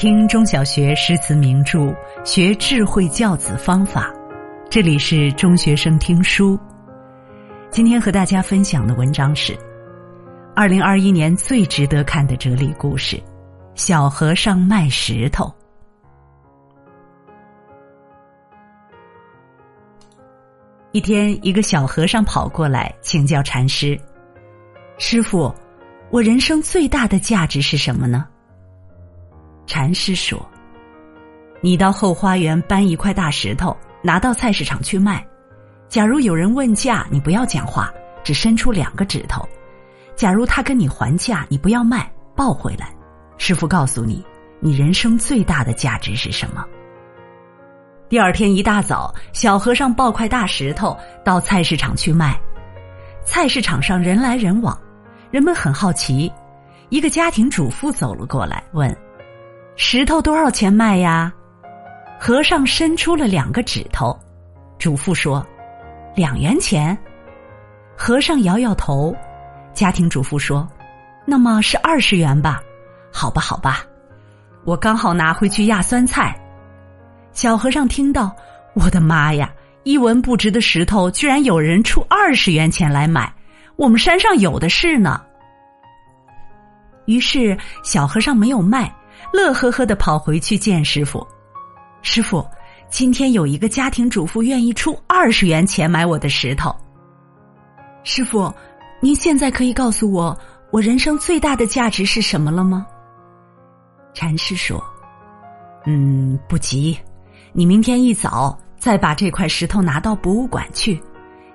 听中小学诗词名著，学智慧教子方法。这里是中学生听书。今天和大家分享的文章是二零二一年最值得看的哲理故事：小和尚卖石头。一天，一个小和尚跑过来请教禅师：“师傅，我人生最大的价值是什么呢？”禅师说：“你到后花园搬一块大石头，拿到菜市场去卖。假如有人问价，你不要讲话，只伸出两个指头。假如他跟你还价，你不要卖，抱回来。师傅告诉你，你人生最大的价值是什么？”第二天一大早，小和尚抱块大石头到菜市场去卖。菜市场上人来人往，人们很好奇。一个家庭主妇走了过来，问：“石头多少钱卖呀？”和尚伸出了两个指头。主妇说：“两元钱。”和尚摇摇头。家庭主妇说：“那么是二十元吧？”“好吧，好吧，我刚好拿回去压酸菜。”小和尚听到，我的妈呀！一文不值的石头，居然有人出二十元钱来买，我们山上有的是呢。于是小和尚没有卖，乐呵呵的跑回去见师傅。师傅，今天有一个家庭主妇愿意出二十元钱买我的石头。师傅，您现在可以告诉我，我人生最大的价值是什么了吗？禅师说：“嗯，不急。”你明天一早再把这块石头拿到博物馆去。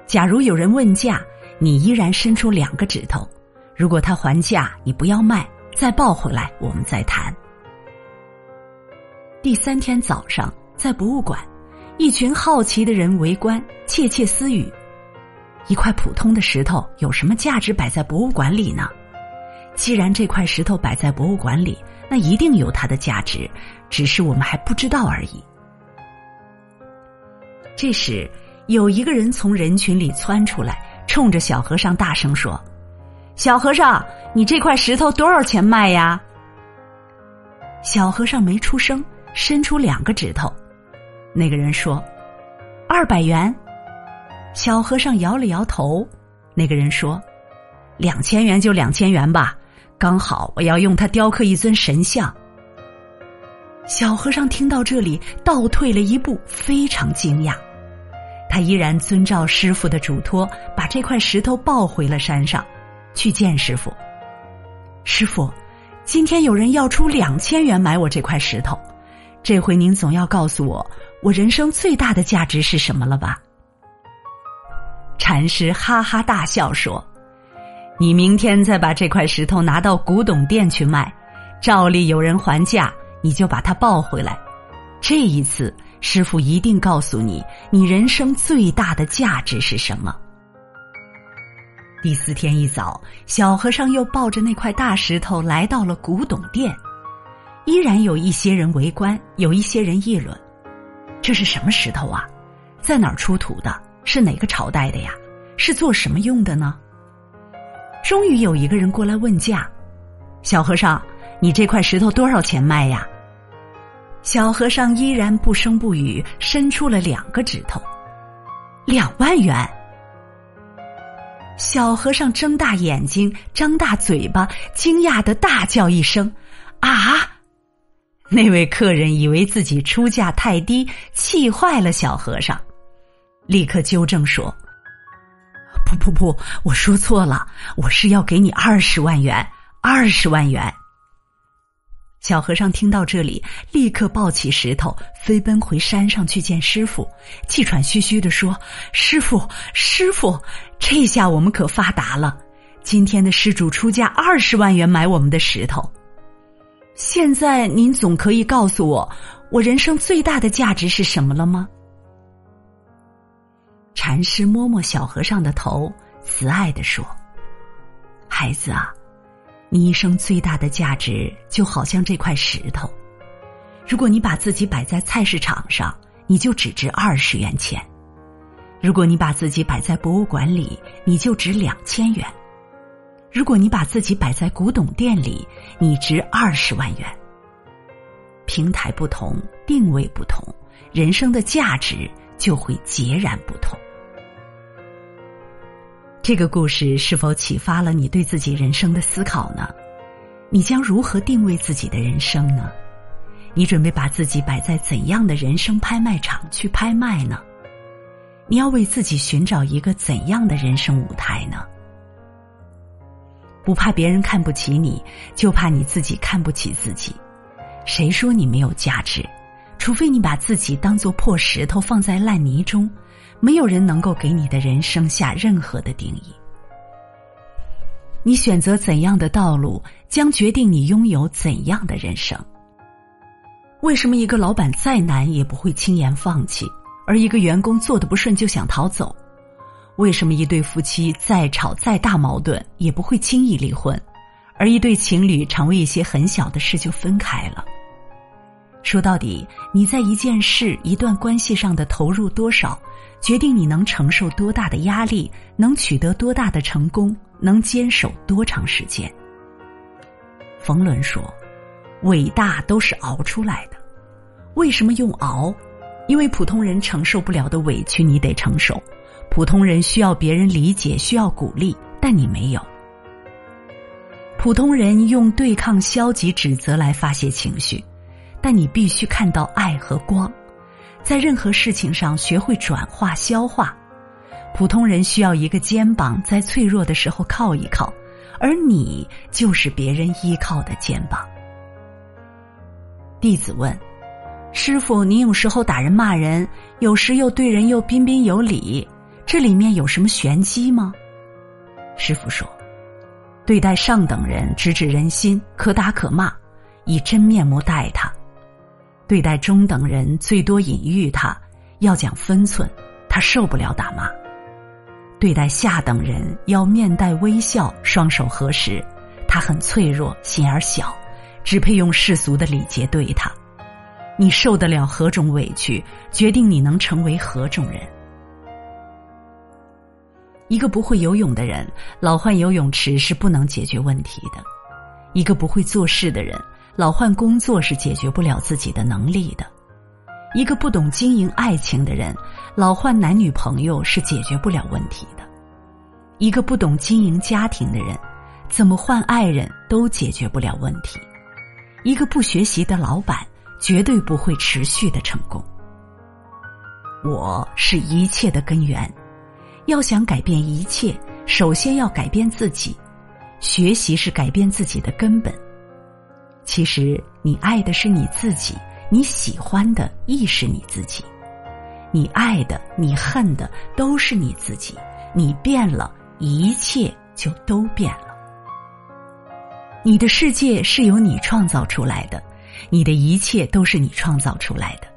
假如有人问价，你依然伸出两个指头。如果他还价，你不要卖，再抱回来，我们再谈。第三天早上，在博物馆，一群好奇的人围观，窃窃私语：一块普通的石头有什么价值摆在博物馆里呢？既然这块石头摆在博物馆里，那一定有它的价值，只是我们还不知道而已。这时，有一个人从人群里窜出来，冲着小和尚大声说：“小和尚，你这块石头多少钱卖呀？”小和尚没出声，伸出两个指头。那个人说：“二百元。”小和尚摇了摇头。那个人说：“两千元就两千元吧，刚好我要用它雕刻一尊神像。”小和尚听到这里，倒退了一步，非常惊讶。他依然遵照师傅的嘱托，把这块石头抱回了山上，去见师傅。师傅，今天有人要出两千元买我这块石头，这回您总要告诉我，我人生最大的价值是什么了吧？禅师哈哈大笑说：“你明天再把这块石头拿到古董店去卖，照例有人还价。”你就把它抱回来，这一次师傅一定告诉你，你人生最大的价值是什么。第四天一早，小和尚又抱着那块大石头来到了古董店，依然有一些人围观，有一些人议论：“这是什么石头啊？在哪儿出土的？是哪个朝代的呀？是做什么用的呢？”终于有一个人过来问价：“小和尚，你这块石头多少钱卖呀？”小和尚依然不声不语，伸出了两个指头，两万元。小和尚睁大眼睛，张大嘴巴，惊讶的大叫一声：“啊！”那位客人以为自己出价太低，气坏了小和尚，立刻纠正说：“不不不，我说错了，我是要给你二十万元，二十万元。”小和尚听到这里，立刻抱起石头，飞奔回山上去见师傅，气喘吁吁的说：“师傅，师傅，这下我们可发达了！今天的施主出价二十万元买我们的石头，现在您总可以告诉我，我人生最大的价值是什么了吗？”禅师摸摸小和尚的头，慈爱的说：“孩子啊。”你一生最大的价值就好像这块石头，如果你把自己摆在菜市场上，你就只值二十元钱；如果你把自己摆在博物馆里，你就值两千元；如果你把自己摆在古董店里，你值二十万元。平台不同，定位不同，人生的价值就会截然不同。这个故事是否启发了你对自己人生的思考呢？你将如何定位自己的人生呢？你准备把自己摆在怎样的人生拍卖场去拍卖呢？你要为自己寻找一个怎样的人生舞台呢？不怕别人看不起你，就怕你自己看不起自己。谁说你没有价值？除非你把自己当做破石头放在烂泥中，没有人能够给你的人生下任何的定义。你选择怎样的道路，将决定你拥有怎样的人生。为什么一个老板再难也不会轻言放弃，而一个员工做的不顺就想逃走？为什么一对夫妻再吵再大矛盾也不会轻易离婚，而一对情侣常为一些很小的事就分开了？说到底，你在一件事、一段关系上的投入多少，决定你能承受多大的压力，能取得多大的成功，能坚守多长时间。冯仑说。伟大都是熬出来的，为什么用熬？因为普通人承受不了的委屈你得承受，普通人需要别人理解，需要鼓励，但你没有。普通人用对抗、消极、指责来发泄情绪，但你必须看到爱和光，在任何事情上学会转化、消化。普通人需要一个肩膀，在脆弱的时候靠一靠，而你就是别人依靠的肩膀。弟子问：“师傅，你有时候打人骂人，有时又对人又彬彬有礼，这里面有什么玄机吗？”师傅说：“对待上等人，直指人心，可打可骂，以真面目待他；对待中等人，最多隐喻他，要讲分寸，他受不了打骂；对待下等人，要面带微笑，双手合十，他很脆弱，心眼小。”只配用世俗的礼节对他，你受得了何种委屈，决定你能成为何种人。一个不会游泳的人，老换游泳池是不能解决问题的；一个不会做事的人，老换工作是解决不了自己的能力的；一个不懂经营爱情的人，老换男女朋友是解决不了问题的；一个不懂经营家庭的人，怎么换爱人都解决不了问题。一个不学习的老板，绝对不会持续的成功。我是一切的根源，要想改变一切，首先要改变自己。学习是改变自己的根本。其实，你爱的是你自己，你喜欢的亦是你自己。你爱的，你恨的，都是你自己。你变了，一切就都变了。你的世界是由你创造出来的，你的一切都是你创造出来的。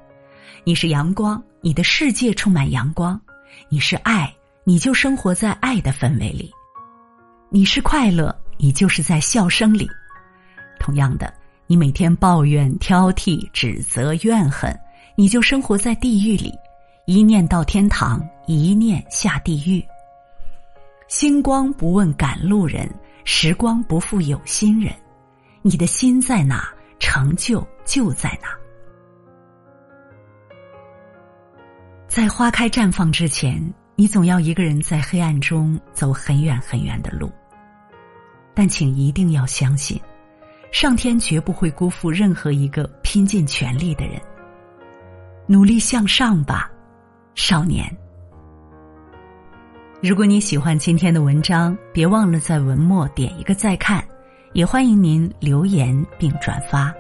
你是阳光，你的世界充满阳光；你是爱，你就生活在爱的氛围里；你是快乐，你就是在笑声里。同样的，你每天抱怨、挑剔、指责、怨恨，你就生活在地狱里，一念到天堂，一念下地狱。星光不问赶路人。时光不负有心人，你的心在哪，成就就在哪。在花开绽放之前，你总要一个人在黑暗中走很远很远的路。但请一定要相信，上天绝不会辜负任何一个拼尽全力的人。努力向上吧，少年。如果你喜欢今天的文章，别忘了在文末点一个再看，也欢迎您留言并转发。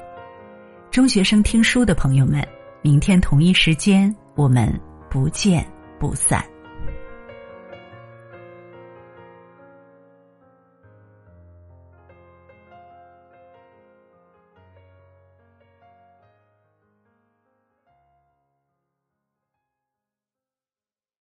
中学生听书的朋友们，明天同一时间我们不见不散。